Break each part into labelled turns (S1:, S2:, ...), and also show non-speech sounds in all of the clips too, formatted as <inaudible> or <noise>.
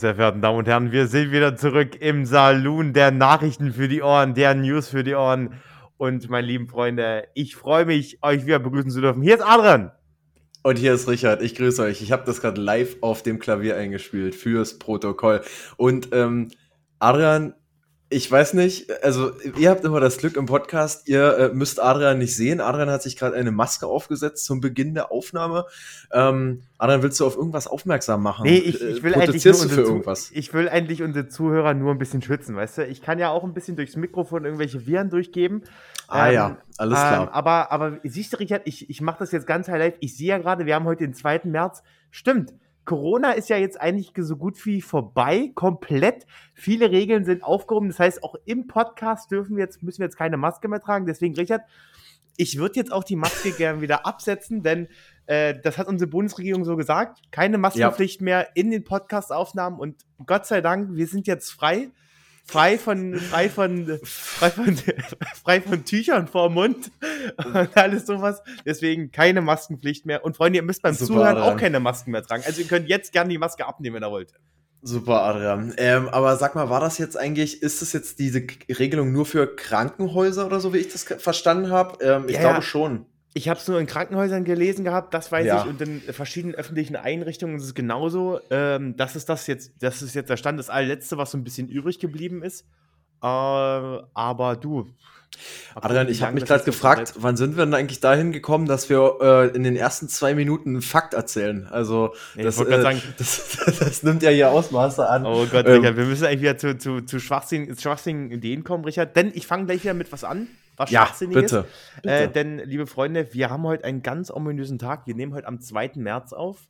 S1: sehr verehrten Damen und Herren, wir sind wieder zurück im Saloon der Nachrichten für die Ohren, der News für die Ohren. Und meine lieben Freunde, ich freue mich, euch wieder begrüßen zu dürfen. Hier ist Adrian.
S2: Und hier ist Richard. Ich grüße euch. Ich habe das gerade live auf dem Klavier eingespielt fürs Protokoll. Und ähm, Adrian, ich weiß nicht, also ihr habt immer das Glück im Podcast, ihr äh, müsst Adrian nicht sehen. Adrian hat sich gerade eine Maske aufgesetzt zum Beginn der Aufnahme. Ähm, Adrian, willst du auf irgendwas aufmerksam machen?
S1: Nee, ich, ich will eigentlich nur für irgendwas? Ich will eigentlich unsere Zuhörer nur ein bisschen schützen, weißt du? Ich kann ja auch ein bisschen durchs Mikrofon irgendwelche Viren durchgeben.
S2: Ah ähm, ja, alles klar. Ähm,
S1: aber, aber siehst du, Richard, ich, ich mache das jetzt ganz live. Ich sehe ja gerade, wir haben heute den 2. März. Stimmt. Corona ist ja jetzt eigentlich so gut wie vorbei, komplett. Viele Regeln sind aufgehoben. Das heißt, auch im Podcast dürfen wir jetzt, müssen wir jetzt keine Maske mehr tragen. Deswegen, Richard, ich würde jetzt auch die Maske <laughs> gerne wieder absetzen, denn äh, das hat unsere Bundesregierung so gesagt. Keine Maskenpflicht ja. mehr in den Podcast-Aufnahmen und Gott sei Dank, wir sind jetzt frei frei von, frei von, frei von, frei von Tüchern vor Mund und alles sowas. Deswegen keine Maskenpflicht mehr. Und Freunde, ihr müsst beim Super, Zuhören Adrian. auch keine Masken mehr tragen. Also ihr könnt jetzt gerne die Maske abnehmen, wenn ihr wollt.
S2: Super, Adrian. Ähm, aber sag mal, war das jetzt eigentlich, ist das jetzt diese Regelung nur für Krankenhäuser oder so, wie ich das verstanden habe? Ähm, ich ja, glaube schon.
S1: Ich habe es nur in Krankenhäusern gelesen gehabt, das weiß ja. ich, und in verschiedenen öffentlichen Einrichtungen ist es genauso. Ähm, das ist das jetzt, das ist jetzt der Stand, das allerletzte, was so ein bisschen übrig geblieben ist. Äh, aber du.
S2: Adrian, ich habe mich gerade gefragt, wann sind wir denn eigentlich dahin gekommen, dass wir äh, in den ersten zwei Minuten einen Fakt erzählen? Also, ja, das, äh, sagen, das, <laughs> das, das, nimmt ja hier Ausmaße an.
S1: Oh Gott, ähm, Richard, wir müssen eigentlich wieder zu, zu, zu schwachsinnigen, schwachsinnigen Ideen kommen, Richard, denn ich fange gleich wieder mit was an was
S2: ja, Schwachsinniges. Bitte,
S1: bitte. Äh, denn, liebe Freunde, wir haben heute einen ganz ominösen Tag. Wir nehmen heute am 2. März auf.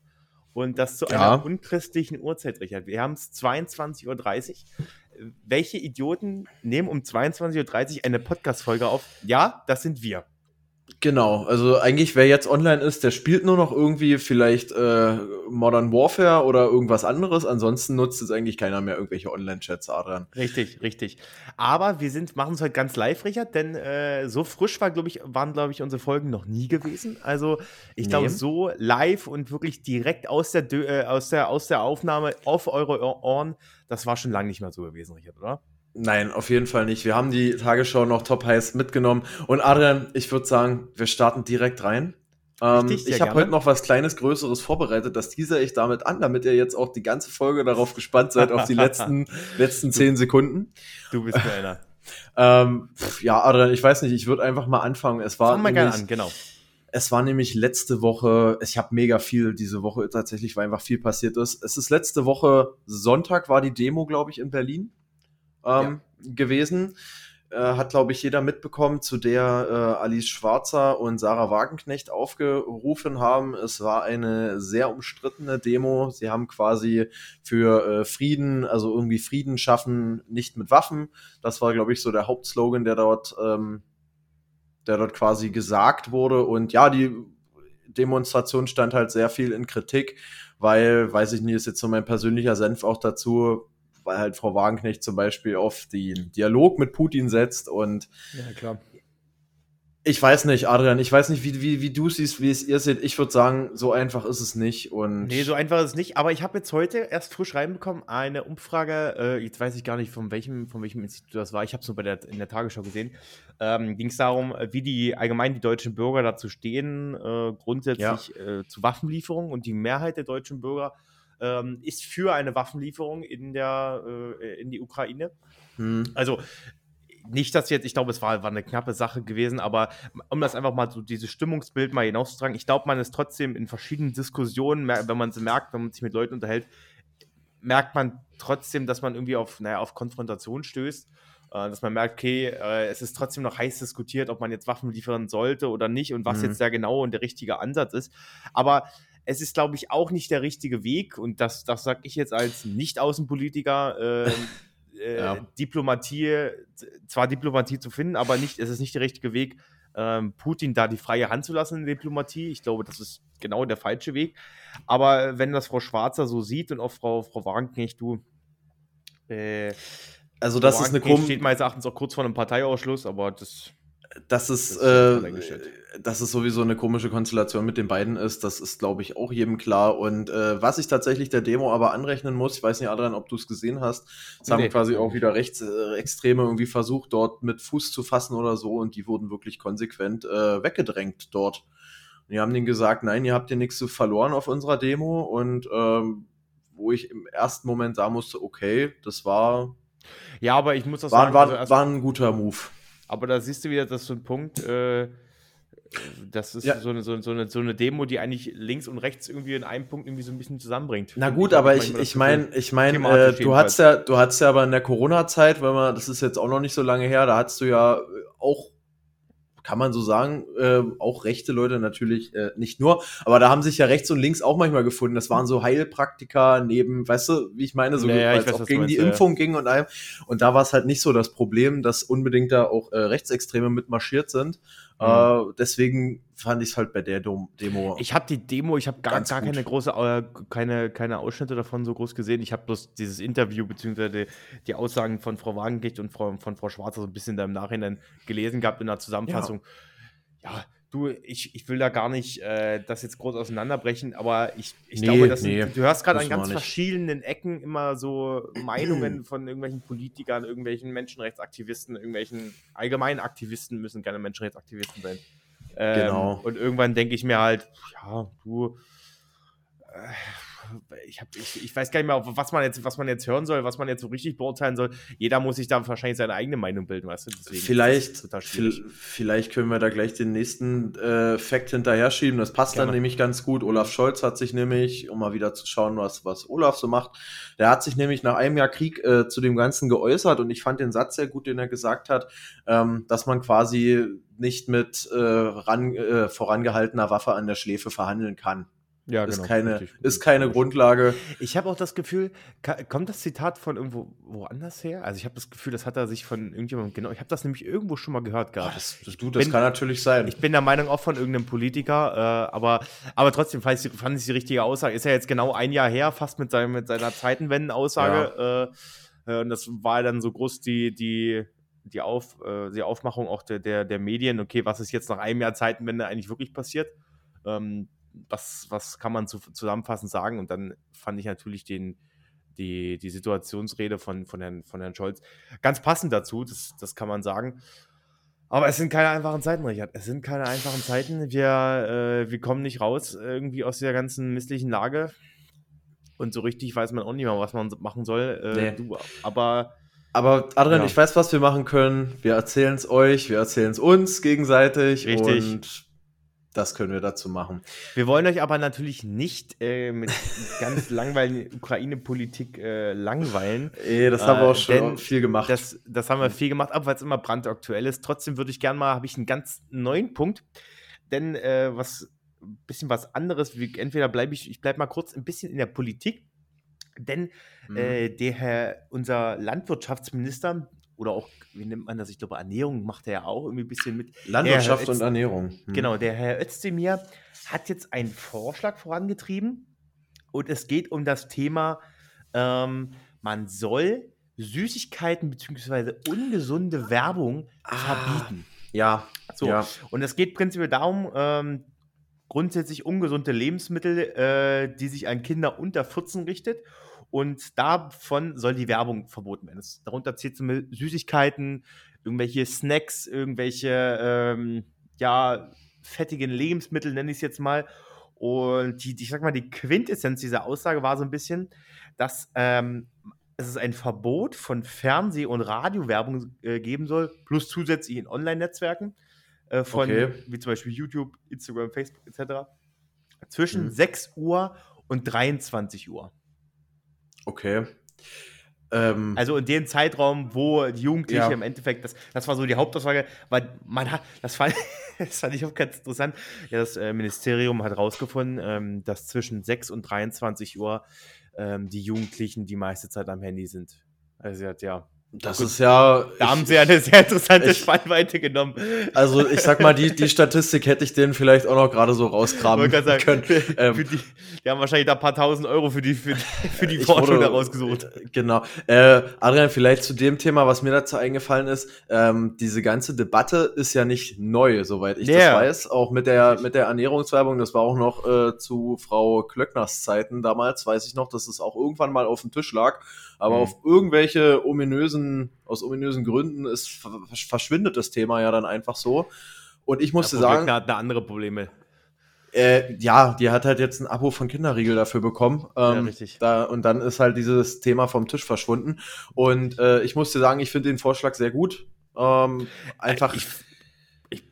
S1: Und das zu ja. einer unchristlichen Uhrzeit, Richard. Wir haben es 22.30 Uhr. Welche Idioten nehmen um 22.30 Uhr eine Podcast-Folge auf? Ja, das sind wir.
S2: Genau, also eigentlich, wer jetzt online ist, der spielt nur noch irgendwie vielleicht äh, Modern Warfare oder irgendwas anderes. Ansonsten nutzt es eigentlich keiner mehr irgendwelche Online-Chats, Adrian.
S1: Richtig, richtig. Aber wir sind, machen es heute ganz live, Richard, denn äh, so frisch war, glaube ich, waren, glaube ich, unsere Folgen noch nie gewesen. Also ich nee. glaube, so live und wirklich direkt aus der, äh, aus, der, aus der Aufnahme auf eure Ohren, das war schon lange nicht mehr so gewesen, Richard, oder?
S2: Nein, auf jeden Fall nicht. Wir haben die Tagesschau noch top heiß mitgenommen. Und Adrian, ich würde sagen, wir starten direkt rein. Ähm, ich habe heute noch was kleines, größeres vorbereitet. Das teaser ich damit an, damit ihr jetzt auch die ganze Folge darauf gespannt seid, auf die letzten, <laughs> letzten zehn Sekunden.
S1: Du bist mir einer. <laughs>
S2: ähm, ja, Adrian, ich weiß nicht, ich würde einfach mal anfangen. Es war
S1: Fang mal gerne an, genau.
S2: Es war nämlich letzte Woche, ich habe mega viel diese Woche tatsächlich, weil einfach viel passiert ist. Es ist letzte Woche Sonntag war die Demo, glaube ich, in Berlin ähm, ja. gewesen. Äh, hat, glaube ich, jeder mitbekommen, zu der äh, Alice Schwarzer und Sarah Wagenknecht aufgerufen haben. Es war eine sehr umstrittene Demo. Sie haben quasi für äh, Frieden, also irgendwie Frieden schaffen, nicht mit Waffen. Das war, glaube ich, so der Hauptslogan, der dort, ähm, der dort quasi gesagt wurde. Und ja, die Demonstration stand halt sehr viel in Kritik, weil, weiß ich nicht, ist jetzt so mein persönlicher Senf auch dazu, weil halt Frau Wagenknecht zum Beispiel auf den Dialog mit Putin setzt und
S1: ja, klar.
S2: Ich weiß nicht, Adrian, ich weiß nicht, wie, wie, wie du siehst, wie es ihr seht. Ich würde sagen, so einfach ist es nicht. Und
S1: nee, so einfach ist es nicht. Aber ich habe jetzt heute erst frisch reinbekommen, eine Umfrage, äh, jetzt weiß ich gar nicht, von welchem, von welchem Institut das war. Ich habe es nur bei der, in der Tagesschau gesehen. Ähm, Ging es darum, wie die allgemein die deutschen Bürger dazu stehen, äh, grundsätzlich ja. äh, zu Waffenlieferungen. Und die Mehrheit der deutschen Bürger ähm, ist für eine Waffenlieferung in, der, äh, in die Ukraine. Hm. Also nicht, dass jetzt, ich glaube, es war, war eine knappe Sache gewesen, aber um das einfach mal so dieses Stimmungsbild mal hinauszutragen, ich glaube, man ist trotzdem in verschiedenen Diskussionen, wenn man sie merkt, wenn man sich mit Leuten unterhält, merkt man trotzdem, dass man irgendwie auf, naja, auf Konfrontation stößt. Äh, dass man merkt, okay, äh, es ist trotzdem noch heiß diskutiert, ob man jetzt Waffen liefern sollte oder nicht und was mhm. jetzt der genaue und der richtige Ansatz ist. Aber es ist, glaube ich, auch nicht der richtige Weg, und das, das sage ich jetzt als Nicht-Außenpolitiker, <laughs> äh, äh, ja. Diplomatie, zwar Diplomatie zu finden, aber nicht, es ist nicht der richtige Weg, ähm, Putin da die freie Hand zu lassen in der Diplomatie. Ich glaube, das ist genau der falsche Weg. Aber wenn das Frau Schwarzer so sieht und auch Frau, Frau Wagenknecht, du.
S2: Äh, also, das Frau ist eine komische.
S1: steht meines Erachtens auch kurz vor einem Parteiausschluss, aber das
S2: dass es, das, äh, dass es sowieso eine komische Konstellation mit den beiden ist, das ist, glaube ich, auch jedem klar. Und äh, was ich tatsächlich der Demo aber anrechnen muss, ich weiß nicht, Adrian, ob du es gesehen hast, es nee. haben quasi auch wieder Rechtsextreme äh, irgendwie versucht, dort mit Fuß zu fassen oder so und die wurden wirklich konsequent äh, weggedrängt dort. Und die haben denen gesagt, nein, ihr habt hier nichts zu verloren auf unserer Demo und ähm, wo ich im ersten Moment sagen musste, okay, das war.
S1: Ja, aber ich muss das
S2: war, sagen. War, also war ein guter Move.
S1: Aber da siehst du wieder, dass so ein Punkt, äh, das ist ja. so, eine, so, eine, so eine Demo, die eigentlich links und rechts irgendwie in einem Punkt irgendwie so ein bisschen zusammenbringt.
S2: Na gut, aber ich, ich meine, ich meine, äh, du hast ja, du hast ja aber in der Corona-Zeit, wenn man, das ist jetzt auch noch nicht so lange her, da hast du ja auch kann man so sagen, äh, auch rechte Leute natürlich äh, nicht nur, aber da haben sich ja rechts und links auch manchmal gefunden. Das waren so Heilpraktiker neben, weißt du, wie ich meine, so
S1: naja,
S2: weil es auch gegen die ja. Impfung ging und allem. Und da war es halt nicht so das Problem, dass unbedingt da auch äh, Rechtsextreme mitmarschiert sind. Mhm. Äh, deswegen fand ich es halt bei der Demo.
S1: Ich habe die Demo, ich habe gar, gar keine große, äh, keine, keine Ausschnitte davon so groß gesehen. Ich habe bloß dieses Interview beziehungsweise die, die, Aussagen von Frau Wagenknecht und Frau, von Frau Schwarzer so ein bisschen da im Nachhinein gelesen gehabt in der Zusammenfassung. ja, ja Du, ich, ich will da gar nicht äh, das jetzt groß auseinanderbrechen, aber ich, ich nee, glaube, dass nee, du hörst gerade an ganz verschiedenen Ecken immer so <clears throat> Meinungen von irgendwelchen Politikern, irgendwelchen Menschenrechtsaktivisten, irgendwelchen allgemeinen Aktivisten müssen keine Menschenrechtsaktivisten sein. Ähm, genau. Und irgendwann denke ich mir halt, ja, du, äh, ich, hab, ich, ich weiß gar nicht mehr, was man, jetzt, was man jetzt hören soll, was man jetzt so richtig beurteilen soll. Jeder muss sich da wahrscheinlich seine eigene Meinung bilden, weißt du?
S2: Deswegen vielleicht, vielleicht können wir da gleich den nächsten äh, Fact hinterher schieben. Das passt Gerne. dann nämlich ganz gut. Olaf Scholz hat sich nämlich, um mal wieder zu schauen, was, was Olaf so macht, der hat sich nämlich nach einem Jahr Krieg äh, zu dem Ganzen geäußert und ich fand den Satz sehr gut, den er gesagt hat, ähm, dass man quasi nicht mit äh, ran, äh, vorangehaltener Waffe an der Schläfe verhandeln kann. Ja, ist genau. Keine, ist keine Grundlage.
S1: Ich habe auch das Gefühl, kommt das Zitat von irgendwo woanders her? Also ich habe das Gefühl, das hat er sich von irgendjemandem, genau, ich habe das nämlich irgendwo schon mal gehört gehabt. Oh,
S2: das, das, du, das bin, kann natürlich sein.
S1: Ich bin der Meinung auch von irgendeinem Politiker, äh, aber, aber trotzdem fand ich, fand ich die richtige Aussage. Ist ja jetzt genau ein Jahr her, fast mit, seinem, mit seiner Zeitenwenden-Aussage. Ja. Äh, äh, und das war dann so groß die, die, die, Auf, äh, die Aufmachung auch der, der, der Medien, okay, was ist jetzt nach einem Jahr Zeitenwende eigentlich wirklich passiert? Ähm, was, was kann man zu, zusammenfassend sagen? Und dann fand ich natürlich den, die, die Situationsrede von, von, Herrn, von Herrn Scholz ganz passend dazu, das, das kann man sagen. Aber es sind keine einfachen Zeiten, Richard. Es sind keine einfachen Zeiten. Wir, äh, wir kommen nicht raus irgendwie aus der ganzen misslichen Lage. Und so richtig weiß man auch nicht mehr, was man machen soll. Äh, nee. du, aber.
S2: Aber Adrian, ja. ich weiß, was wir machen können. Wir erzählen es euch, wir erzählen es uns gegenseitig.
S1: Richtig.
S2: Und das können wir dazu machen.
S1: Wir wollen euch aber natürlich nicht äh, mit ganz <laughs> langweiligen Ukraine-Politik äh, langweilen.
S2: Ey, das haben wir auch äh, schon viel gemacht.
S1: Das, das haben wir viel gemacht, aber weil es immer brandaktuell ist. Trotzdem würde ich gerne mal, habe ich einen ganz neuen Punkt. Denn äh, was ein bisschen was anderes, wie, entweder bleibe ich, ich bleibe mal kurz ein bisschen in der Politik. Denn mhm. Äh, der Herr, unser Landwirtschaftsminister, oder auch, wie nennt man das? Ich glaube, Ernährung macht er ja auch irgendwie ein bisschen mit.
S2: Landwirtschaft und Ernährung.
S1: Hm. Genau, der Herr Özdemir hat jetzt einen Vorschlag vorangetrieben und es geht um das Thema, ähm, man soll Süßigkeiten bzw. ungesunde Werbung ah, verbieten.
S2: Ja.
S1: So.
S2: Ja.
S1: Und es geht prinzipiell darum, ähm, grundsätzlich ungesunde Lebensmittel, äh, die sich an Kinder unter 14 richtet und davon soll die Werbung verboten werden. Das, darunter zählt zum Süßigkeiten, irgendwelche Snacks, irgendwelche, ähm, ja, fettigen Lebensmittel, nenne ich es jetzt mal. Und die, ich sag mal, die Quintessenz dieser Aussage war so ein bisschen, dass ähm, es ein Verbot von Fernseh- und Radiowerbung äh, geben soll, plus zusätzlich in Online-Netzwerken äh, von, okay. wie zum Beispiel YouTube, Instagram, Facebook etc. Zwischen mhm. 6 Uhr und 23 Uhr.
S2: Okay.
S1: Ähm, also in dem Zeitraum, wo die Jugendliche ja. im Endeffekt, das, das war so die Hauptaussage, weil man hat, das fand, <laughs> das fand ich auch ganz interessant. Ja, das äh, Ministerium hat herausgefunden, ähm, dass zwischen 6 und 23 Uhr ähm, die Jugendlichen die meiste Zeit am Handy sind. Also sie hat ja,
S2: Das Gut, ist ja.
S1: Da haben sie ja eine sehr interessante ich, Spannweite genommen.
S2: Also, ich sag mal, die, die Statistik hätte ich denen vielleicht auch noch gerade so rausgraben sagen, können. Für,
S1: ähm, für die, die, haben wahrscheinlich da ein paar tausend Euro für die, für, <laughs> für die Forschung da rausgesucht.
S2: Genau. Äh, Adrian, vielleicht zu dem Thema, was mir dazu eingefallen ist. Ähm, diese ganze Debatte ist ja nicht neu, soweit ich yeah. das weiß. Auch mit der, mit der Ernährungswerbung, das war auch noch äh, zu Frau Klöckners Zeiten damals, weiß ich noch, dass es auch irgendwann mal auf dem Tisch lag aber mhm. auf irgendwelche ominösen, aus ominösen Gründen ist, verschwindet das Thema ja dann einfach so. Und ich musste sagen.
S1: hat eine andere Probleme.
S2: Äh, ja, die hat halt jetzt ein Abo von Kinderriegel dafür bekommen. Ähm, ja, richtig. Da, und dann ist halt dieses Thema vom Tisch verschwunden. Und äh, ich musste sagen, ich finde den Vorschlag sehr gut. Ähm, einfach. Ich,
S1: ich,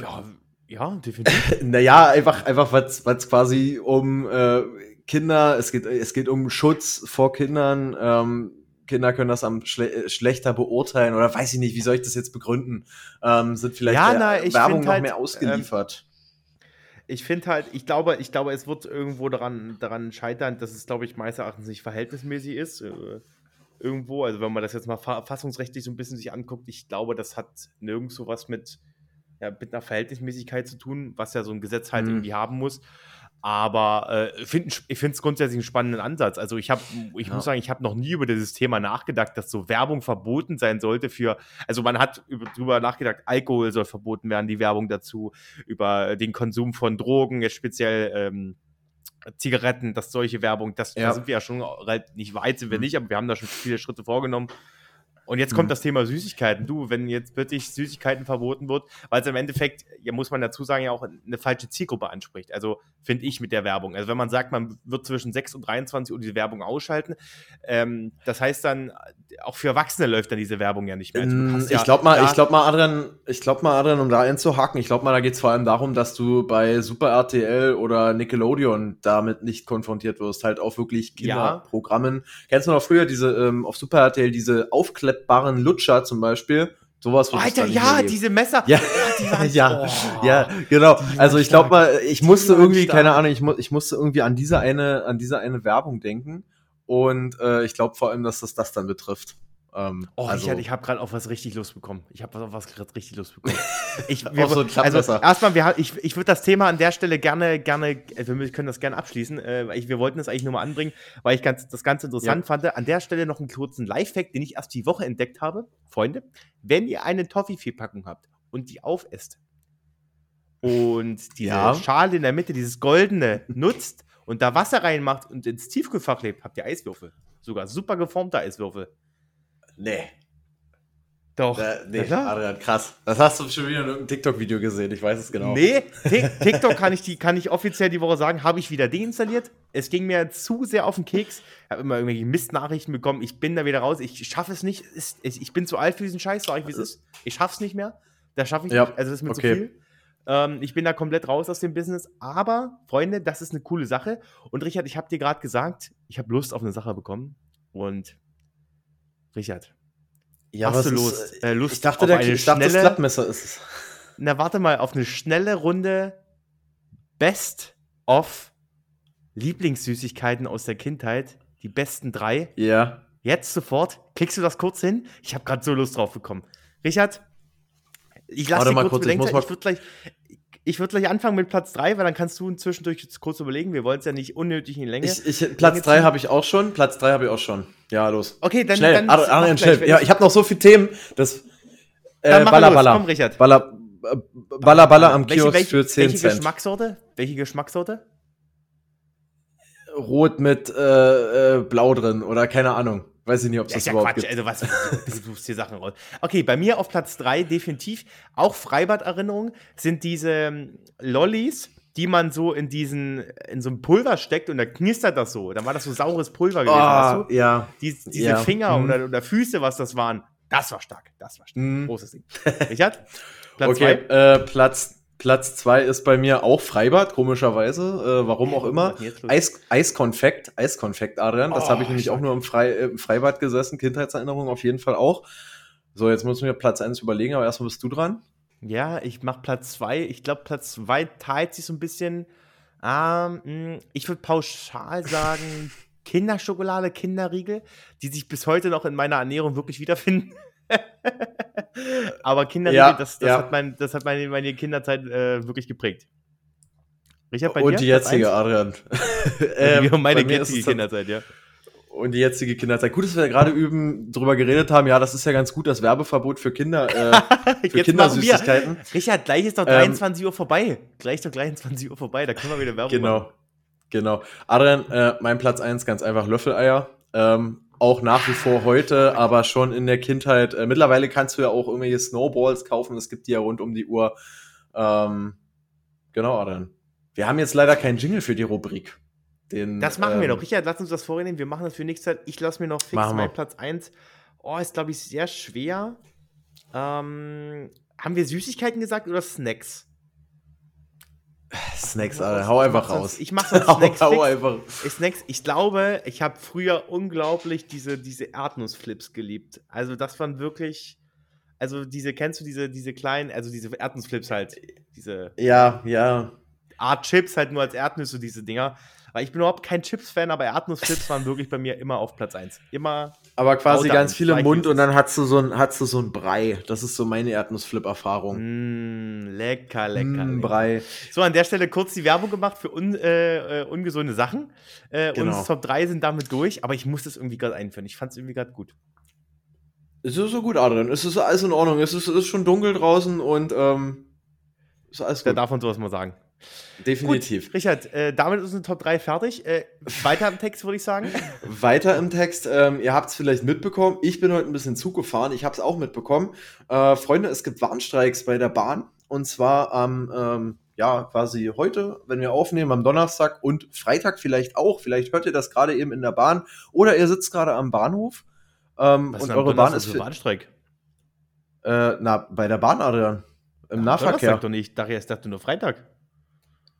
S1: ja, ja, definitiv. <laughs>
S2: naja, einfach, einfach was, was quasi um äh, Kinder, es geht, es geht um Schutz vor Kindern. Ähm, Kinder können das am schle schlechter beurteilen oder weiß ich nicht, wie soll ich das jetzt begründen? Ähm, sind vielleicht
S1: ja, na,
S2: Werbung noch
S1: halt,
S2: mehr ausgeliefert?
S1: Ähm, ich finde halt, ich glaube, ich glaube, es wird irgendwo daran, daran scheitern, dass es, glaube ich, meines Erachtens nicht verhältnismäßig ist. Äh, irgendwo, also wenn man das jetzt mal fassungsrechtlich so ein bisschen sich anguckt, ich glaube, das hat nirgendwo was mit, ja, mit einer Verhältnismäßigkeit zu tun, was ja so ein Gesetz halt mhm. irgendwie haben muss. Aber äh, find, ich finde es grundsätzlich einen spannenden Ansatz. Also ich habe, ich ja. muss sagen, ich habe noch nie über dieses Thema nachgedacht, dass so Werbung verboten sein sollte für, also man hat darüber nachgedacht, Alkohol soll verboten werden, die Werbung dazu, über den Konsum von Drogen, jetzt speziell ähm, Zigaretten, dass solche Werbung, das, ja. da sind wir ja schon nicht weit, sind wir mhm. nicht, aber wir haben da schon viele Schritte vorgenommen. Und jetzt kommt mhm. das Thema Süßigkeiten. Du, wenn jetzt plötzlich Süßigkeiten verboten wird, weil es im Endeffekt, ja, muss man dazu sagen, ja auch eine falsche Zielgruppe anspricht. Also finde ich mit der Werbung. Also wenn man sagt, man wird zwischen 6 und 23 Uhr diese Werbung ausschalten, ähm, das heißt dann, auch für Erwachsene läuft dann diese Werbung ja nicht mehr.
S2: Also ich glaube mal, ich glaube mal, Adrian, ich glaube mal, Adrian, um da einzuhaken, ich glaube mal, da geht es vor allem darum, dass du bei Super RTL oder Nickelodeon damit nicht konfrontiert wirst, halt auch wirklich Kinderprogrammen. Ja. Kennst du noch früher diese ähm, auf Super RTL diese Aufklärung aufklappbaren Lutscher zum Beispiel. Sowas
S1: oh, Alter, ja, diese Messer.
S2: Ja, ja, <laughs> ja, oh, ja, genau. Also ich glaube mal, ich musste irgendwie, stark. keine Ahnung, ich, mu ich musste irgendwie an diese eine, an diese eine Werbung denken. Und äh, ich glaube vor allem, dass das das dann betrifft.
S1: Ähm, oh, also, Richard, ich habe gerade auf was richtig Lust bekommen. Ich habe auf was gerade richtig Lust bekommen. <laughs> Ich,
S2: wir, so
S1: also erstmal, wir, ich, ich würde das Thema an der Stelle gerne, gerne, äh, wir können das gerne abschließen. Äh, ich, wir wollten es eigentlich nur mal anbringen, weil ich ganz, das ganz interessant ja. fand. An der Stelle noch einen kurzen Lifehack, den ich erst die Woche entdeckt habe. Freunde, wenn ihr eine Toffifee-Packung habt und die aufesst und <laughs> diese ja. Schale in der Mitte, dieses goldene, nutzt und da Wasser reinmacht und ins Tiefkühlfach lebt, habt ihr Eiswürfel. Sogar super geformte Eiswürfel.
S2: Nee.
S1: Doch.
S2: Da, nee, ja, Adrian, krass. Das hast du schon wieder in irgendeinem TikTok-Video gesehen, ich weiß es genau.
S1: Nee, TikTok kann ich, die, kann ich offiziell die Woche sagen, habe ich wieder deinstalliert. Es ging mir zu sehr auf den Keks. Ich habe immer irgendwelche Mistnachrichten bekommen. Ich bin da wieder raus. Ich schaffe es nicht. Ich bin zu alt für diesen Scheiß, sag ich, wie es ist. Ich schaffe es nicht mehr. Da schaffe ich ja. nicht. Also, das ist mir okay. zu viel. Ähm, ich bin da komplett raus aus dem Business. Aber, Freunde, das ist eine coole Sache. Und Richard, ich habe dir gerade gesagt, ich habe Lust auf eine Sache bekommen. Und Richard.
S2: Ja, hast du Lust,
S1: äh, Lust
S2: ich dachte, der, ich dachte, das Klappmesser ist es.
S1: Na, warte mal, auf eine schnelle Runde Best of Lieblingssüßigkeiten aus der Kindheit. Die besten drei.
S2: Ja.
S1: Jetzt sofort. Kriegst du das kurz hin? Ich habe gerade so Lust drauf bekommen. Richard, ich lasse dich kurz, kurz ich, ich würde gleich, ich würde gleich anfangen mit Platz 3, weil dann kannst du zwischendurch kurz überlegen. Wir wollen es ja nicht unnötig in Länge.
S2: Ich, ich, Platz 3 habe ich auch schon. Platz 3 habe ich auch schon. Ja, los.
S1: Okay, dann.
S2: Schnell,
S1: dann
S2: Adrian, schnell. Ja, ich habe noch so viele Themen. Das.
S1: Äh, dann Baller, Baller. Komm, Richard.
S2: Baller, äh, Baller, Baller am
S1: welche,
S2: Kiosk
S1: welche,
S2: für 10
S1: welche
S2: Cent.
S1: Geschmackssorte? Welche Geschmackssorte?
S2: Rot mit äh, äh, Blau drin oder keine Ahnung. Weiß ich nicht, ob es das, das ja überhaupt
S1: Quatsch. gibt. Also was, du suchst hier Sachen raus. Okay, bei mir auf Platz 3 definitiv auch Freibad-Erinnerungen sind diese ähm, Lollis, die man so in diesen, in so ein Pulver steckt und da knistert das so. Dann war das so saures Pulver gewesen, oh, weißt
S2: du? Ja.
S1: Die, diese
S2: ja.
S1: Finger mhm. oder, oder Füße, was das waren, das war stark. Das war stark. Mhm. Großes Ding. Richard? <laughs>
S2: Platz okay, äh, Platz Platz zwei ist bei mir auch Freibad, komischerweise. Äh, warum auch immer. Eis, Eiskonfekt, Eiskonfekt, Adrian. Das oh, habe ich nämlich auch nur im, Frei, äh, im Freibad gesessen. Kindheitserinnerung auf jeden Fall auch. So, jetzt muss ich mir Platz eins überlegen, aber erstmal bist du dran.
S1: Ja, ich mache Platz zwei. Ich glaube, Platz zwei teilt sich so ein bisschen. Ähm, hm, ich würde pauschal sagen, <laughs> Kinderschokolade, Kinderriegel, die sich bis heute noch in meiner Ernährung wirklich wiederfinden. Aber Kinderriegel,
S2: Ja,
S1: das, das
S2: ja.
S1: hat, mein, das hat meine, meine Kinderzeit äh, wirklich geprägt. Richard, bei
S2: Und
S1: dir?
S2: die jetzige? Adrian. <laughs> <laughs>
S1: Ähm,
S2: Ähm,
S1: meine jetzige Kinderzeit, ja.
S2: Und die jetzige Kinderzeit. Gut, dass wir gerade üben, drüber geredet haben. Ja, das ist ja ganz gut, das Werbeverbot für Kinder, äh, <laughs> für. Kindersüßigkeiten.
S1: Richard, gleich ist doch
S2: Ähm,
S1: 23 Uhr vorbei. Gleich ist doch 23 Uhr vorbei, da können wir wieder Werbung machen.
S2: Genau, genau. Adrian, äh, mein Platz eins ganz einfach Löffeleier. Ähm, auch nach wie vor heute, aber schon in der Kindheit. Äh, mittlerweile kannst du ja auch irgendwelche Snowballs kaufen. Es gibt die ja rund um die Uhr. Ähm, genau, Adrian. Wir haben jetzt leider keinen Jingle für die Rubrik. Den,
S1: Das machen wir
S2: ähm,
S1: noch. Richard, lass uns das vornehmen. Wir machen das für nächste Zeit. Ich lasse mir noch fix
S2: Machen wir.
S1: mein Platz 1. Oh, ist, glaube ich, sehr schwer. Ähm, haben wir Süßigkeiten gesagt oder Snacks?
S2: Snacks, Adrian. Hau einfach raus.
S1: Ich mache sonst <laughs>
S2: hau,
S1: Snacks.
S2: hau einfach.
S1: Ich, Snacks. ich glaube, ich habe früher unglaublich diese, diese Erdnussflips geliebt. Also, das waren wirklich. Also, diese, kennst du diese, diese kleinen, also diese Erdnussflips halt, diese
S2: Ja, ja.
S1: Art Chips, halt nur als Erdnüsse, diese Dinger. Weil ich bin überhaupt kein Chips-Fan, aber Erdnussflips waren wirklich bei mir immer auf Platz 1. Immer
S2: Aber quasi ganz
S1: an,
S2: viel im Mund und
S1: es.
S2: dann hast du so ein, hast du so ein Brei. Das ist so meine Erdnussflip-Erfahrung.
S1: Mm, lecker, lecker.
S2: Mm,
S1: lecker.
S2: Brei.
S1: So, an der Stelle kurz die Werbung gemacht für un, äh, äh, ungesunde Sachen. Äh,
S2: Genau.
S1: Unsere Top 3 sind damit durch, aber ich muss das irgendwie gerade einführen. Ich fand es irgendwie gerade gut.
S2: Es ist so gut, Adrian. Es ist alles in Ordnung. Es ist, es ist schon dunkel draußen und ähm, ist alles
S1: Da
S2: gut.
S1: darf man sowas mal sagen.
S2: Definitiv.
S1: Gut, Richard, äh, damit ist unsere Top 3 fertig. Äh, weiter im Text, würde ich sagen. <laughs>
S2: Weiter im Text, ähm, ihr habt es vielleicht mitbekommen, ich bin heute ein bisschen Zug gefahren, ich habe es auch mitbekommen. Äh, Freunde, es gibt Warnstreiks bei der Bahn und zwar am, ähm, ja, quasi heute, wenn wir aufnehmen, am Donnerstag und Freitag vielleicht auch. Vielleicht hört ihr das gerade eben in der Bahn oder ihr sitzt gerade am Bahnhof ähm,
S1: Was
S2: und
S1: ist denn am
S2: eure Bahn ist
S1: für
S2: für,
S1: Bahnstreik?
S2: äh, na, bei der Bahn, Adrian. Im
S1: Am
S2: Nahverkehr.
S1: Donnerstag doch nicht. Ich dachte, ich dachte nur Freitag.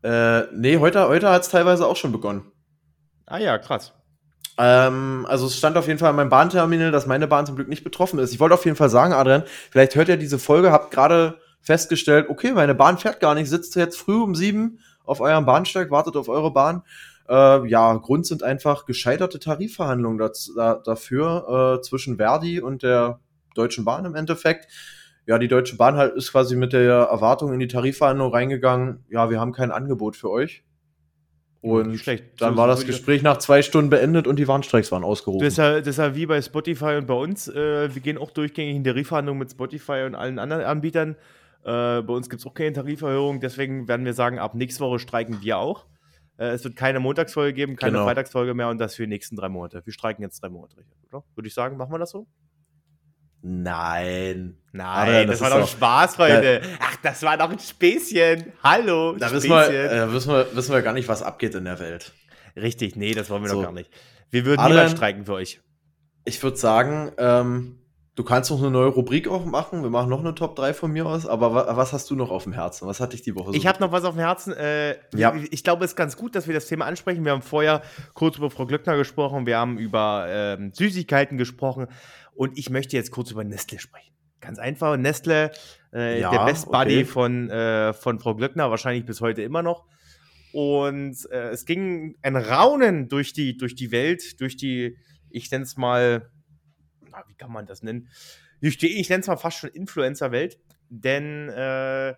S2: Äh, nee, heute, heute hat es teilweise auch schon begonnen.
S1: Ah ja, krass.
S2: Ähm, also es stand auf jeden Fall an meinem Bahnterminal, dass meine Bahn zum Glück nicht betroffen ist. Ich wollte auf jeden Fall sagen, Adrian, vielleicht hört ihr diese Folge, habt gerade festgestellt, okay, meine Bahn fährt gar nicht, sitzt jetzt früh um sieben auf eurem Bahnsteig, wartet auf eure Bahn. Äh, ja, Grund sind einfach gescheiterte Tarifverhandlungen daz- da, dafür äh, zwischen Verdi und der Deutschen Bahn im Endeffekt. Ja, die Deutsche Bahn halt ist quasi mit der Erwartung in die Tarifverhandlung reingegangen, ja, wir haben kein Angebot für euch. Und
S1: schlecht.
S2: dann
S1: So-
S2: war das Gespräch nach zwei Stunden beendet und die Warnstreiks waren ausgerufen.
S1: Das ist, ja, wie bei Spotify und bei uns. Äh, wir gehen auch durchgängig in Tarifverhandlungen mit Spotify und allen anderen Anbietern. Äh, bei uns gibt es auch keine Tariferhöhung, deswegen werden wir sagen, ab nächste Woche streiken wir auch. Äh, es wird keine Montagsfolge geben, keine
S2: Genau.
S1: Freitagsfolge mehr und das für die nächsten drei Monate. Wir streiken jetzt drei Monate, oder? Würde ich sagen, machen wir das so?
S2: Nein.
S1: Nein, das,
S2: das
S1: war doch Spaß, Freunde. Ach, das war doch ein Späßchen. Hallo,
S2: Da wissen
S1: Späßchen.
S2: wir, äh, wissen, wir, wissen wir gar nicht, was abgeht in der Welt.
S1: Richtig, nee, das wollen wir
S2: So.
S1: doch gar nicht. Wir würden
S2: Adrian-
S1: niemals streiken für euch.
S2: Ich würde sagen, ähm, du kannst noch eine neue Rubrik auch machen. Wir machen noch eine Top 3 von mir aus. Aber wa was hast du noch auf dem Herzen? Was hat dich die Woche so
S1: Ich habe noch was auf dem Herzen. Äh,
S2: Ja.
S1: ich, ich glaube, es ist ganz gut, dass wir das Thema ansprechen. Wir haben vorher kurz über Frau Glöckner gesprochen, wir haben über ähm, Süßigkeiten gesprochen und ich möchte jetzt kurz über Nestle sprechen. Ganz einfach, Nestle, äh,
S2: Ja,
S1: der Best Buddy
S2: okay.
S1: von, äh, von Frau Glöckner, wahrscheinlich bis heute immer noch. Und äh, es ging ein Raunen durch die, durch die Welt, durch die, ich nenne es mal, na, wie kann man das nennen? Ich, ich nenne es mal fast schon Influencer-Welt, denn äh,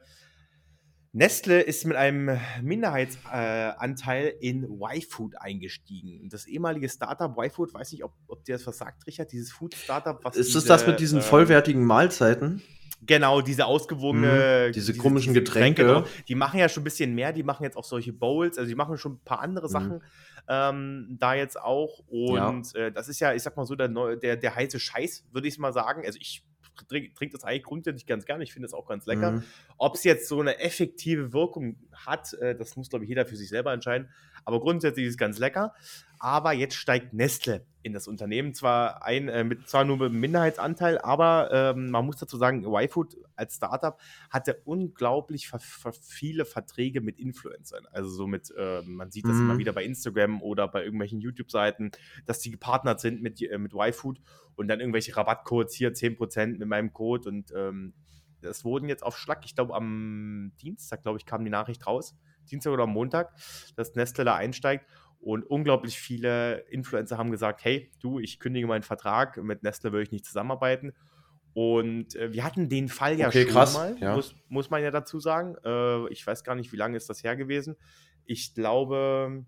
S1: Nestle ist mit einem Minderheitsanteil in Y-Food eingestiegen. Das ehemalige Startup Y-Food, weiß nicht, ob, ob dir das was sagt, Richard, dieses Food-Startup, was
S2: Ist es
S1: diese,
S2: das mit diesen
S1: ähm,
S2: vollwertigen Mahlzeiten?
S1: Genau, diese ausgewogene.
S2: Mhm, diese komischen Getränke.
S1: genau. Die machen ja schon ein bisschen mehr. Die machen jetzt auch solche Bowls. Also, die machen schon ein paar andere
S2: Mhm.
S1: Sachen ähm, da jetzt auch. Und äh, das ist ja, ich sag mal so, der, der, der heiße Scheiß, würde ich mal sagen. Also, ich trinke trink das eigentlich grundsätzlich ganz gerne. Ich finde es auch ganz lecker.
S2: Mhm.
S1: Ob es jetzt so eine effektive Wirkung hat, äh, das muss, glaube ich, jeder für sich selber entscheiden. Aber grundsätzlich ist es ganz lecker. Aber jetzt steigt Nestle in das Unternehmen. Zwar, ein, äh, mit, zwar nur mit einem Minderheitsanteil, aber ähm, man muss dazu sagen, YFood als Startup hatte unglaublich ver ver viele Verträge mit Influencern. Also so mit, äh, man sieht das
S2: Mhm.
S1: immer wieder bei Instagram oder bei irgendwelchen YouTube-Seiten, dass die gepartnert sind mit, äh, mit YFood und dann irgendwelche Rabattcodes hier 10% mit meinem Code und ähm, das wurden jetzt auf Schlag, ich glaube am Dienstag, glaube ich, kam die Nachricht raus, Dienstag oder am Montag, dass Nestle da einsteigt. Und unglaublich viele Influencer haben gesagt, hey, du, ich kündige meinen Vertrag, mit Nestle will ich nicht zusammenarbeiten. Und äh, wir hatten den Fall ja
S2: Okay,
S1: schon
S2: krass,
S1: mal,
S2: ja.
S1: Muss, muss man ja dazu sagen. Äh, ich weiß gar nicht, wie lange ist das her gewesen. Ich glaube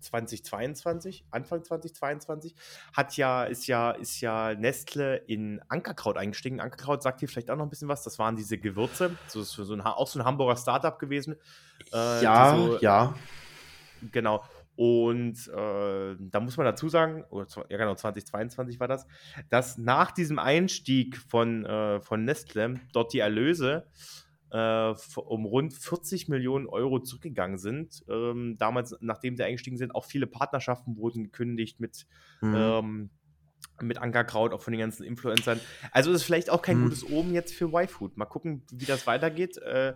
S1: 2022, Anfang 2022, hat ja, ist ja, ist ja Nestle in Ankerkraut eingestiegen. Ankerkraut sagt hier vielleicht auch noch ein bisschen was. Das waren diese Gewürze. So ist so ein, auch so ein Hamburger Startup gewesen. äh,
S2: ja,
S1: so,
S2: ja.
S1: Genau. Und äh, da muss man dazu sagen, oder, ja genau, 2022 war das, dass nach diesem Einstieg von, äh, von Nestle dort die Erlöse äh, um rund 40 Millionen Euro zurückgegangen sind. Ähm, damals, nachdem sie eingestiegen sind, auch viele Partnerschaften wurden gekündigt mit,
S2: Mhm.
S1: ähm, mit Ankerkraut, auch von den ganzen Influencern. Also ist vielleicht auch kein
S2: Hm.
S1: gutes Omen jetzt für Y-Food. Mal gucken, wie das weitergeht. Äh,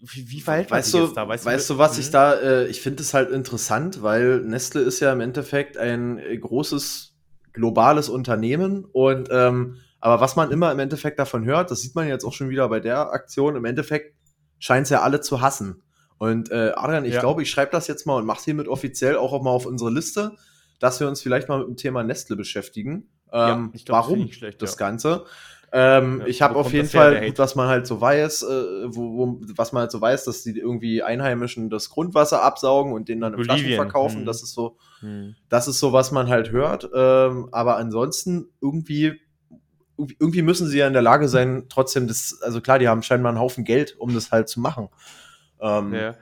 S1: wie, wie man
S2: weißt du,
S1: da?
S2: weißt du, was
S1: Mhm.
S2: ich da, äh, ich finde es halt interessant, weil Nestle ist ja im Endeffekt ein äh, großes globales Unternehmen und ähm, aber was man immer im Endeffekt davon hört, das sieht man jetzt auch schon wieder bei der Aktion, im Endeffekt scheint es ja alle zu hassen. Und äh, Adrian, ich
S1: Ja.
S2: glaube, ich schreibe das jetzt mal und mach's hiermit offiziell auch mal auf unsere Liste, dass wir uns vielleicht mal mit dem Thema Nestle beschäftigen.
S1: Ja,
S2: Ähm,
S1: ich glaub, das
S2: warum
S1: schlecht,
S2: das
S1: ja.
S2: Ganze? Ähm,
S1: Ja,
S2: ich habe auf jeden Fall, gut, was man halt so weiß, äh, wo, wo, was man halt so weiß, dass die irgendwie Einheimischen das Grundwasser absaugen und den dann in Flaschen
S1: Bolivien,
S2: verkaufen.
S1: hm.
S2: Das ist so,
S1: Hm.
S2: das ist so, was man halt hört. Ähm, aber ansonsten irgendwie, irgendwie müssen sie ja in der Lage sein, trotzdem das, also klar, die haben scheinbar einen Haufen Geld, um das halt zu machen. Ähm,
S1: Ja.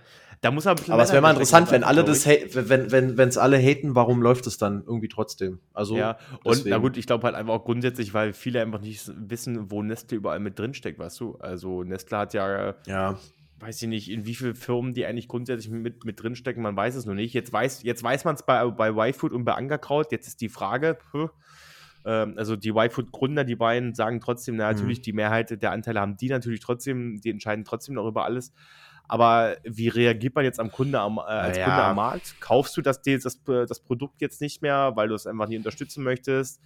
S1: Da muss er ein bisschen
S2: aber es wäre mal interessant, wenn alle das, wenn, wenn, wenn es alle haten, warum läuft es dann irgendwie trotzdem? Also.
S1: Ja, und na
S2: deswegen.
S1: gut, ich glaube halt einfach auch grundsätzlich, weil viele einfach nicht wissen, wo Nestle überall mit drin steckt, weißt du? Also Nestle hat ja,
S2: ja,
S1: weiß ich nicht, in wie vielen Firmen die eigentlich grundsätzlich mit, mit drin stecken, man weiß es noch nicht. Jetzt weiß, jetzt weiß man es bei, bei Y-Food und bei Angerkraut, jetzt ist die Frage, puh, ähm, also die Y-Food-Gründer, die beiden sagen trotzdem, na,
S2: Mhm.
S1: natürlich, die Mehrheit der Anteile haben die natürlich trotzdem, die entscheiden trotzdem noch über alles. Aber wie reagiert man jetzt am Kunde am, äh, als
S2: Ja.
S1: Kunde am Markt? Kaufst du das, das, das Produkt jetzt nicht mehr, weil du es einfach nicht unterstützen möchtest?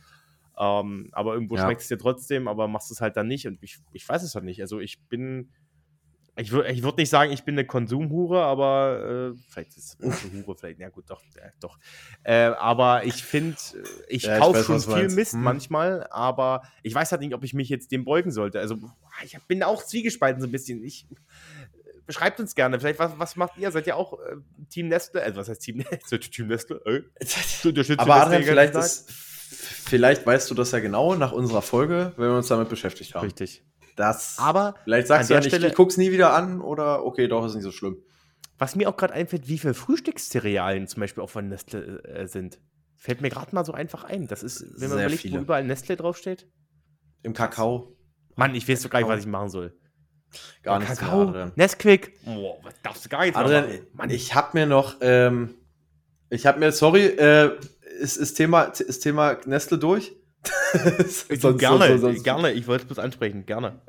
S1: Ähm, aber irgendwo
S2: Ja.
S1: schmeckt es dir trotzdem, aber machst es halt dann nicht. Und ich, ich weiß es halt nicht. Also ich bin, ich würde ich würd nicht sagen, ich bin eine Konsumhure, aber äh, vielleicht ist es eine Hure, vielleicht, ja gut, doch, äh, doch. Äh, aber ich finde, ich
S2: Ja,
S1: kaufe schon viel. Mist
S2: Hm.
S1: manchmal, aber ich weiß halt nicht, ob ich mich jetzt dem beugen sollte. Also ich bin auch zwiegespalten so ein bisschen. Ich, beschreibt uns gerne, vielleicht, was, was macht ihr? Seid ihr auch äh, Team Nestle? Also was heißt Team, <laughs> Team Nestle? Äh? <laughs>
S2: Aber
S1: Nestle
S2: Adrian, vielleicht ist, vielleicht weißt du das ja genau nach unserer Folge, wenn wir uns damit beschäftigt haben.
S1: Richtig.
S2: Das,
S1: Aber
S2: vielleicht sagst du ja nicht,
S1: Stelle-
S2: ich guck's nie wieder an oder okay, doch, ist nicht so schlimm.
S1: Was mir auch gerade einfällt, wie viele Frühstückscerealien zum Beispiel auch von Nestle äh, sind. Fällt mir gerade mal so einfach ein. Das ist, wenn man
S2: Sehr
S1: überlegt,
S2: viele.
S1: wo überall Nestle draufsteht.
S2: Im Kakao
S1: Mann, ich weiß doch gar nicht, was ich machen soll.
S2: Gar nichts
S1: Kakao. Nesquik. Boah, was darfst du gar nicht
S2: Adrian,
S1: machen? Mann,
S2: ich habe mir noch, ähm, ich habe mir, sorry, äh, ist, ist, Thema, ist Thema Nestle durch? <laughs>
S1: du,
S2: Sonst-
S1: gerne,
S2: sonst- sonst-
S1: gerne. Ich wollte es bloß ansprechen. Gerne.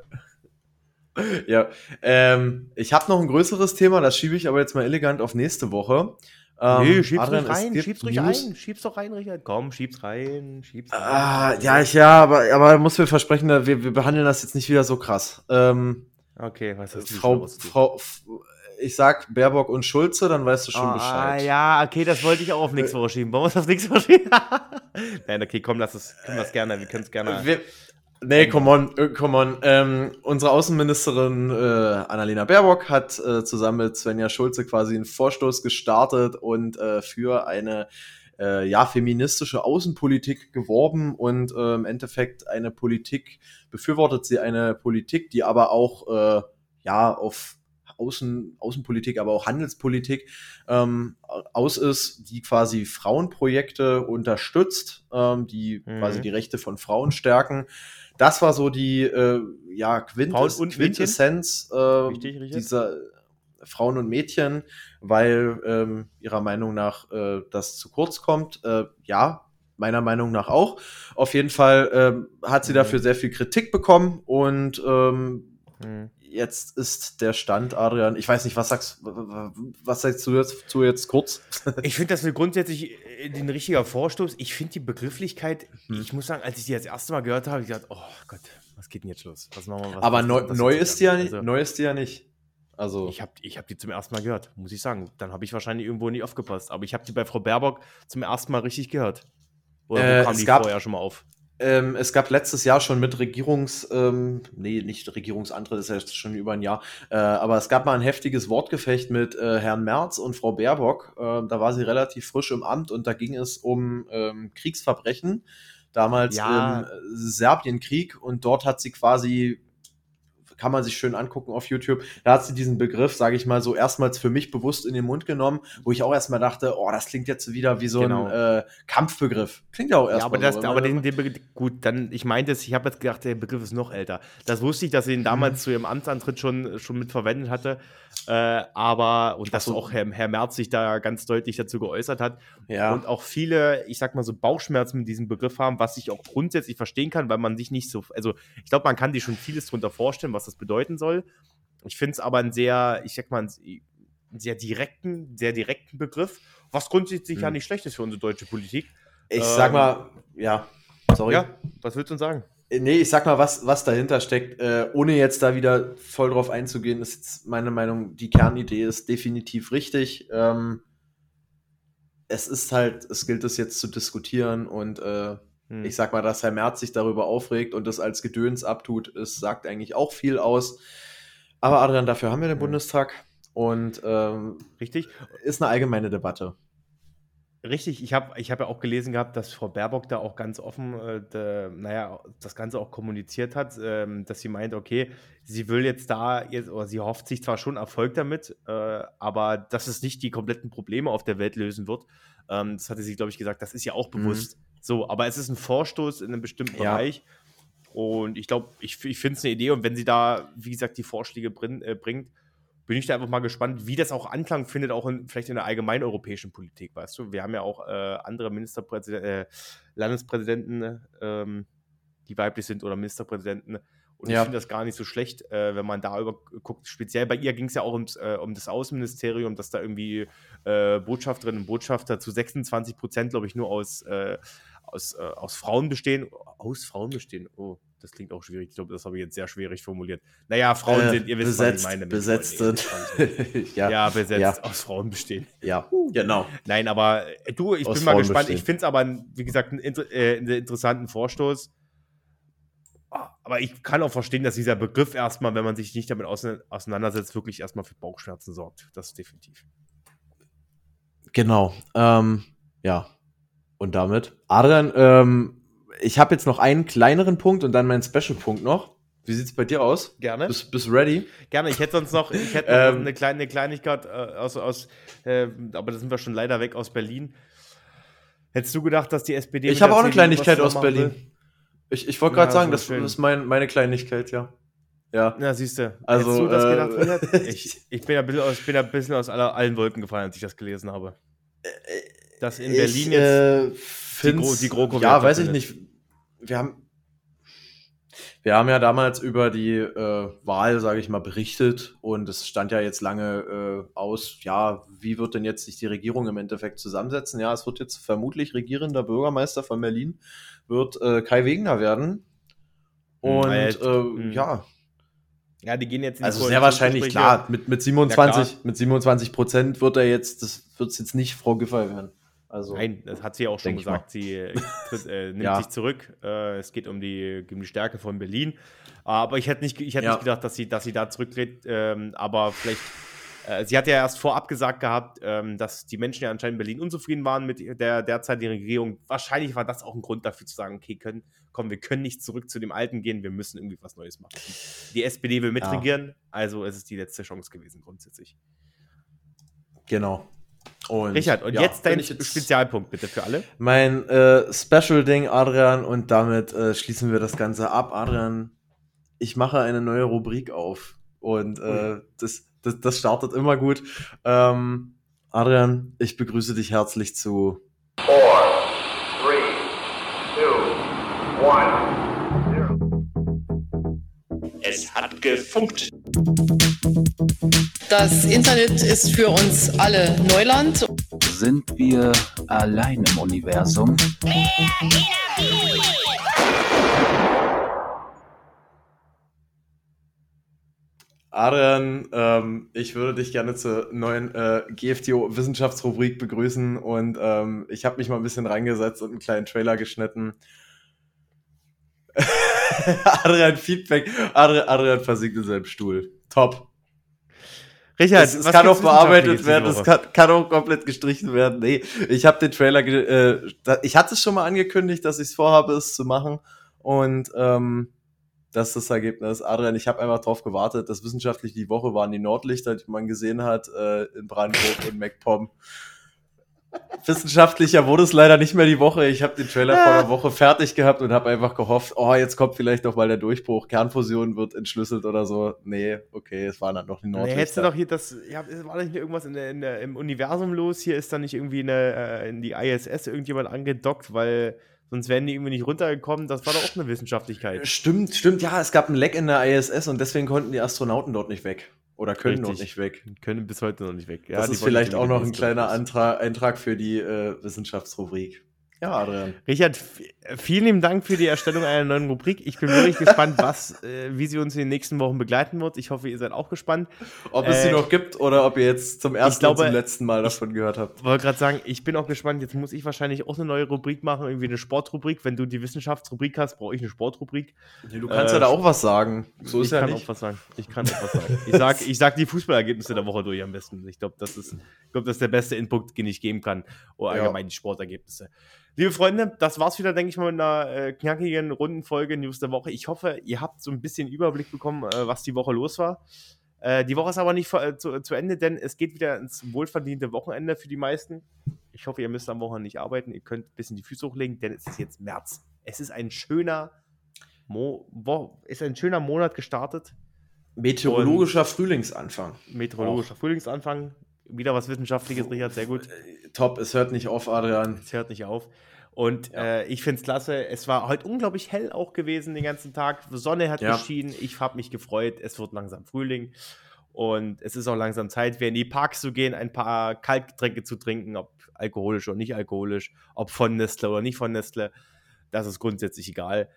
S2: Ja, ähm, ich habe noch ein größeres Thema, das schiebe ich aber jetzt mal elegant auf nächste Woche. Ähm,
S1: nee, schieb's
S2: Adrian,
S1: rein, schieb's ruhig
S2: News-
S1: ein. Schieb's doch rein, Richard. Komm, schieb's rein, schieb's
S2: Ah,
S1: rein.
S2: ja, ich, ja, aber, aber muss mir versprechen, wir, wir behandeln das jetzt nicht wieder so krass. Ähm,
S1: Okay, was ist
S2: Frau, Frau, ich sag Baerbock und Schulze, dann weißt du schon
S1: Ah,
S2: Bescheid.
S1: ja, okay, das wollte ich auch auf nächste Woche schieben. Wollen wir es auf nächste Woche schieben? <laughs> Nein, okay, komm, lass es, können wir es gerne, wir können es gerne.
S2: Wir, nee, come on, äh, come on. Ähm, unsere Außenministerin äh, Annalena Baerbock hat äh, zusammen mit Svenja Schulze quasi einen Vorstoß gestartet und äh, für eine äh, ja, feministische Außenpolitik geworben und äh, im Endeffekt eine Politik, befürwortet sie eine Politik, die aber auch äh, ja auf Außen, Außenpolitik, aber auch Handelspolitik ähm, aus ist, die quasi Frauenprojekte unterstützt, ähm, die
S1: Mhm.
S2: quasi die Rechte von Frauen stärken. Das war so die äh, ja, Quintes, Quintessenz äh,
S1: Richtig,
S2: dieser Frauen und Mädchen, weil ähm, ihrer Meinung nach äh, das zu kurz kommt. Äh, ja, meiner Meinung nach auch. Auf jeden Fall ähm, hat sie
S1: Mhm.
S2: dafür sehr viel Kritik bekommen und ähm,
S1: Hm.
S2: jetzt ist der Stand, Adrian. Ich weiß nicht, was sagst, was sagst du jetzt zu jetzt kurz? <laughs>
S1: Ich finde das grundsätzlich äh, ein richtiger Vorstoß. Ich finde die Begrifflichkeit,
S2: Hm.
S1: ich muss sagen, als ich die das erste Mal gehört habe, habe ich gedacht, oh Gott, was geht denn jetzt los? Was machen wir? Was,
S2: Aber
S1: was
S2: neu, neu ist die ja.
S1: Also,
S2: neu ist die ja nicht. Also
S1: ich habe ich hab die zum ersten Mal gehört, muss ich sagen. Dann habe ich wahrscheinlich irgendwo nicht aufgepasst. Aber ich habe die bei Frau Baerbock zum ersten Mal richtig gehört.
S2: Oder äh, kam die gab, vorher schon mal auf? Ähm, es gab letztes Jahr schon mit Regierungs, ähm, nee, nicht Regierungsantritt, das ist ja jetzt schon über ein Jahr, äh, aber es gab mal ein heftiges Wortgefecht mit äh, Herrn Merz und Frau Baerbock. Äh, da war sie relativ frisch im Amt und da ging es um ähm, Kriegsverbrechen, damals ja. im Serbienkrieg und dort hat sie quasi kann man sich schön angucken auf YouTube. Da hat sie diesen Begriff, sage ich mal, so erstmals für mich bewusst in den Mund genommen, wo ich auch erstmal dachte, oh, das klingt jetzt wieder wie so genau. ein äh, Kampfbegriff. Klingt ja auch erstmal. Ja,
S1: aber, das, so, aber den, den Begriff, gut, dann, ich meinte es, ich habe jetzt gedacht, der Begriff ist noch älter. Das wusste ich, dass sie ihn damals mhm. zu ihrem Amtsantritt schon, schon mit verwendet hatte. Äh, aber, und dass so. auch Herr, Herr Merz sich da ganz deutlich dazu geäußert hat. Ja. Und auch viele, ich sag mal so, Bauchschmerzen mit diesem Begriff haben, was ich auch grundsätzlich verstehen kann, weil man sich nicht so, also ich glaube, man kann sich schon vieles darunter vorstellen, was das bedeuten soll. Ich finde es aber ein sehr, ich sag mal, einen sehr direkten, sehr direkten Begriff, was grundsätzlich hm. ja nicht schlecht ist für unsere deutsche Politik.
S2: Ich ähm, sag mal, ja,
S1: sorry. Ja, was willst du denn sagen?
S2: Nee, ich sag mal, was, was dahinter steckt, äh, ohne jetzt da wieder voll drauf einzugehen, ist jetzt meine Meinung, die Kernidee ist definitiv richtig. Ähm, es ist halt, es gilt es jetzt zu diskutieren und äh, hm. ich sag mal, dass Herr Merz sich darüber aufregt und das als Gedöns abtut, es sagt eigentlich auch viel aus. Aber Adrian, dafür haben wir den. Bundestag und ähm,
S1: richtig
S2: ist eine allgemeine Debatte.
S1: Richtig, ich habe ich hab ja auch gelesen gehabt, dass Frau Baerbock da auch ganz offen, äh, de, naja, das Ganze auch kommuniziert hat, ähm, dass sie meint, okay, sie will jetzt da, jetzt, oder sie hofft sich zwar schon Erfolg damit, äh, aber dass es nicht die kompletten Probleme auf der Welt lösen wird. Ähm, das hatte sie, glaube ich, gesagt, das ist ja auch mhm. bewusst mhm. So, aber es ist ein Vorstoß in einem bestimmten ja. Bereich. Und ich glaube, ich, ich finde es eine Idee und wenn sie da, wie gesagt, die Vorschläge bring, äh, bringt, bin ich da einfach mal gespannt, wie das auch Anklang findet, auch in, vielleicht in der allgemeinen europäischen Politik, weißt du? Wir haben ja auch äh, andere Ministerpräsidenten, äh, Landespräsidenten, ähm, die weiblich sind oder Ministerpräsidenten. Und ja. ich finde das gar nicht so schlecht, äh, wenn man da über guckt. Speziell bei ihr ging es ja auch ums, äh, um das Außenministerium, dass da irgendwie äh, Botschafterinnen und Botschafter zu 26 Prozent, glaube ich, nur aus, äh, aus, aus Frauen bestehen. Aus Frauen bestehen. Oh, das klingt auch schwierig. Ich glaube, das habe ich jetzt sehr schwierig formuliert. Naja, Frauen äh, sind, ihr wisst,
S2: besetzt, was ich meine. Besetzt sind. <laughs>
S1: ja. ja, besetzt, ja. aus Frauen bestehen.
S2: Ja, genau.
S1: Nein, aber äh, du, ich aus bin mal Frauen gespannt. Bestehen. Ich finde es aber, wie gesagt, einen, äh, einen interessanten Vorstoß. Aber ich kann auch verstehen, dass dieser Begriff erstmal, wenn man sich nicht damit auseinandersetzt, wirklich erstmal für Bauchschmerzen sorgt. Das ist definitiv.
S2: Genau. Ähm, ja. Und damit, Adrian, ähm, ich habe jetzt noch einen kleineren Punkt und dann meinen Special-Punkt noch. Wie sieht es bei dir aus?
S1: Gerne.
S2: Bist, bist ready?
S1: Gerne. Ich hätte sonst noch, ich hätte ähm, eine kleine Kleinigkeit äh, aus, aus äh, aber da sind wir schon leider weg aus Berlin. Hättest du gedacht, dass die SPD.
S2: Ich habe auch eine Kleinigkeit aus Berlin. Will? Ich, ich wollte gerade ja, sagen, so das ist mein, meine Kleinigkeit, ja.
S1: Ja. Ja, siehst du. Also, Hättest du das äh, gedacht, <laughs> ich, ich bin ein bisschen aus, bin ein bisschen aus aller, allen Wolken gefallen, als ich das gelesen habe.
S2: Dass in Berlin ich, jetzt. Äh, die, Gro die GroKo Ja, weiß ich nicht. Wir haben, wir haben ja damals über die äh, Wahl, sage ich mal, berichtet und es stand ja jetzt lange äh, aus, ja, wie wird denn jetzt sich die Regierung im Endeffekt zusammensetzen? Ja, es wird jetzt vermutlich regierender Bürgermeister von Berlin, wird äh, Kai Wegner werden. Und halt, äh, ja.
S1: Ja, die gehen jetzt
S2: in die Also sehr wahrscheinlich, klar, mit, mit 27, ja, mit 27 Prozent wird er jetzt, das wird es jetzt nicht Frau Giffey werden. Also,
S1: Nein, das hat sie auch schon gesagt. Sie äh, äh, <laughs> nimmt ja. sich zurück. Äh, es geht um die, um die Stärke von Berlin. Aber ich hätte nicht, ich hätte ja. nicht gedacht, dass sie, dass sie da zurücktritt. Ähm, aber vielleicht, äh, sie hat ja erst vorab gesagt gehabt, ähm, dass die Menschen ja anscheinend in Berlin unzufrieden waren mit der derzeitigen Regierung. Wahrscheinlich war das auch ein Grund dafür zu sagen, okay, können, komm, wir können nicht zurück zu dem Alten gehen, wir müssen irgendwie was Neues machen. Die SPD will mitregieren, ja. also es ist die letzte Chance gewesen grundsätzlich.
S2: Genau.
S1: Und, Richard, und ja, jetzt dein jetzt Spezialpunkt bitte für alle.
S2: Mein äh, Special-Ding, Adrian, und damit äh, schließen wir das Ganze ab. Adrian, ich mache eine neue Rubrik auf und äh, das, das, das startet immer gut. Ähm, Adrian, ich begrüße dich herzlich zu 4, 3,
S3: 2, 1, 0. Es hat gefunkt.
S4: Das Internet ist für uns alle Neuland.
S3: Sind wir allein im Universum?
S2: Adrian, ähm, ich würde dich gerne zur neuen äh, GFTO-Wissenschaftsrubrik begrüßen und ähm, ich habe mich mal ein bisschen reingesetzt und einen kleinen Trailer geschnitten. <laughs> Adrian Feedback, Adrian, Adrian versinkt in seinem Stuhl. Top.
S1: Richard,
S2: es, es kann auch bearbeitet werden, es kann, kann, auch komplett gestrichen werden. Nee, ich habe den Trailer, äh, ich hatte es schon mal angekündigt, dass ich es vorhabe, es zu machen. Und ähm, das ist das Ergebnis. Adrian, ich habe einfach drauf gewartet, dass wissenschaftlich die Woche waren die Nordlichter, die man gesehen hat äh, in Brandenburg und MacPom. Wissenschaftlicher wurde es leider nicht mehr die Woche. Ich habe den Trailer vor einer Woche fertig gehabt und habe einfach gehofft, oh, jetzt kommt vielleicht doch mal der Durchbruch. Kernfusion wird entschlüsselt oder so. Nee, okay, es waren dann noch die Nordlichter. Nee,
S1: hättest du doch hier das, ja, war da nicht irgendwas in der, in der, im Universum los? Hier ist da nicht irgendwie eine, äh, in die ISS irgendjemand angedockt, weil Sonst wären die irgendwie nicht runtergekommen. Das war doch auch eine Wissenschaftlichkeit.
S2: Stimmt, stimmt. Ja, es gab ein Leck in der ISS und deswegen konnten die Astronauten dort nicht weg. Oder können Richtig. noch nicht weg.
S1: Können bis heute noch nicht weg.
S2: Ja, das ist vielleicht auch noch ein kleiner Antrag, Eintrag für die äh, Wissenschaftsrubrik.
S1: Ja, Adrian. Richard, vielen lieben Dank für die Erstellung einer neuen Rubrik. Ich bin wirklich gespannt, was, äh, wie sie uns in den nächsten Wochen begleiten wird. Ich hoffe, ihr seid auch gespannt.
S2: Ob es sie äh, noch gibt oder ob ihr jetzt zum ersten glaube, und zum letzten Mal davon gehört habt.
S1: Ich wollte gerade sagen, ich bin auch gespannt. Jetzt muss ich wahrscheinlich auch eine neue Rubrik machen, irgendwie eine Sportrubrik. Wenn du die Wissenschaftsrubrik hast, brauche ich eine Sportrubrik.
S2: Ja, du kannst äh, ja da auch was sagen.
S1: So ist ich ja kann nicht. auch was sagen. Ich kann auch was sagen. Ich sage ich sag die Fußballergebnisse der Woche durch am besten. Ich glaube, das, ist, das ist der beste Input, den ich geben kann. Oder allgemein ja. die Sportergebnisse. Liebe Freunde, das war's wieder, denke ich mal, mit einer äh, knackigen, runden Folge News der Woche. Ich hoffe, ihr habt so ein bisschen Überblick bekommen, äh, was die Woche los war. Äh, die Woche ist aber nicht äh, zu, zu, Ende, denn es geht wieder ins wohlverdiente Wochenende für die meisten. Ich hoffe, ihr müsst am Wochenende nicht arbeiten. Ihr könnt ein bisschen die Füße hochlegen, denn es ist jetzt März. Es ist ein schöner, Mo ist ein schöner Monat gestartet.
S2: Meteorologischer Und Frühlingsanfang.
S1: Meteorologischer. Frühlingsanfang. Wieder was Wissenschaftliches, Richard, sehr gut.
S2: Top, es hört nicht auf, Adrian.
S1: Es hört nicht auf. Und ja. äh, ich finde es klasse. Es war heute unglaublich hell auch gewesen den ganzen Tag. Sonne hat ja. geschienen. Ich habe mich gefreut. Es wird langsam Frühling. Und es ist auch langsam Zeit, wieder in die Parks zu gehen, ein paar Kaltgetränke zu trinken, ob alkoholisch oder nicht alkoholisch, ob von Nestle oder nicht von Nestle. Das ist grundsätzlich egal.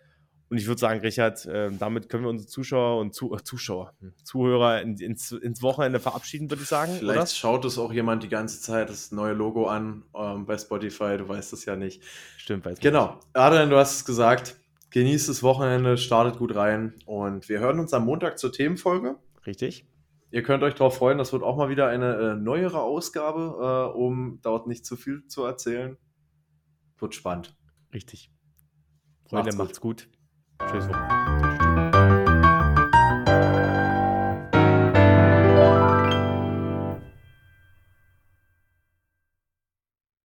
S1: Und ich würde sagen, Richard, äh, damit können wir unsere Zuschauer und Zu äh, Zuschauer, hm, Zuhörer in, ins, ins, Wochenende verabschieden, würde ich sagen.
S2: Vielleicht oder? schaut es auch jemand die ganze Zeit das neue Logo an ähm, bei Spotify, du weißt es ja nicht.
S1: Stimmt, weiß
S2: Genau. Adrian, du hast es gesagt. Genießt das Wochenende, startet gut rein und wir hören uns am Montag zur Themenfolge.
S1: Richtig.
S2: Ihr könnt euch darauf freuen, das wird auch mal wieder eine äh, neuere Ausgabe, äh, um dort nicht zu viel zu erzählen. Wird spannend.
S1: Richtig. Freunde, macht's gut. Macht's gut. Tschüss.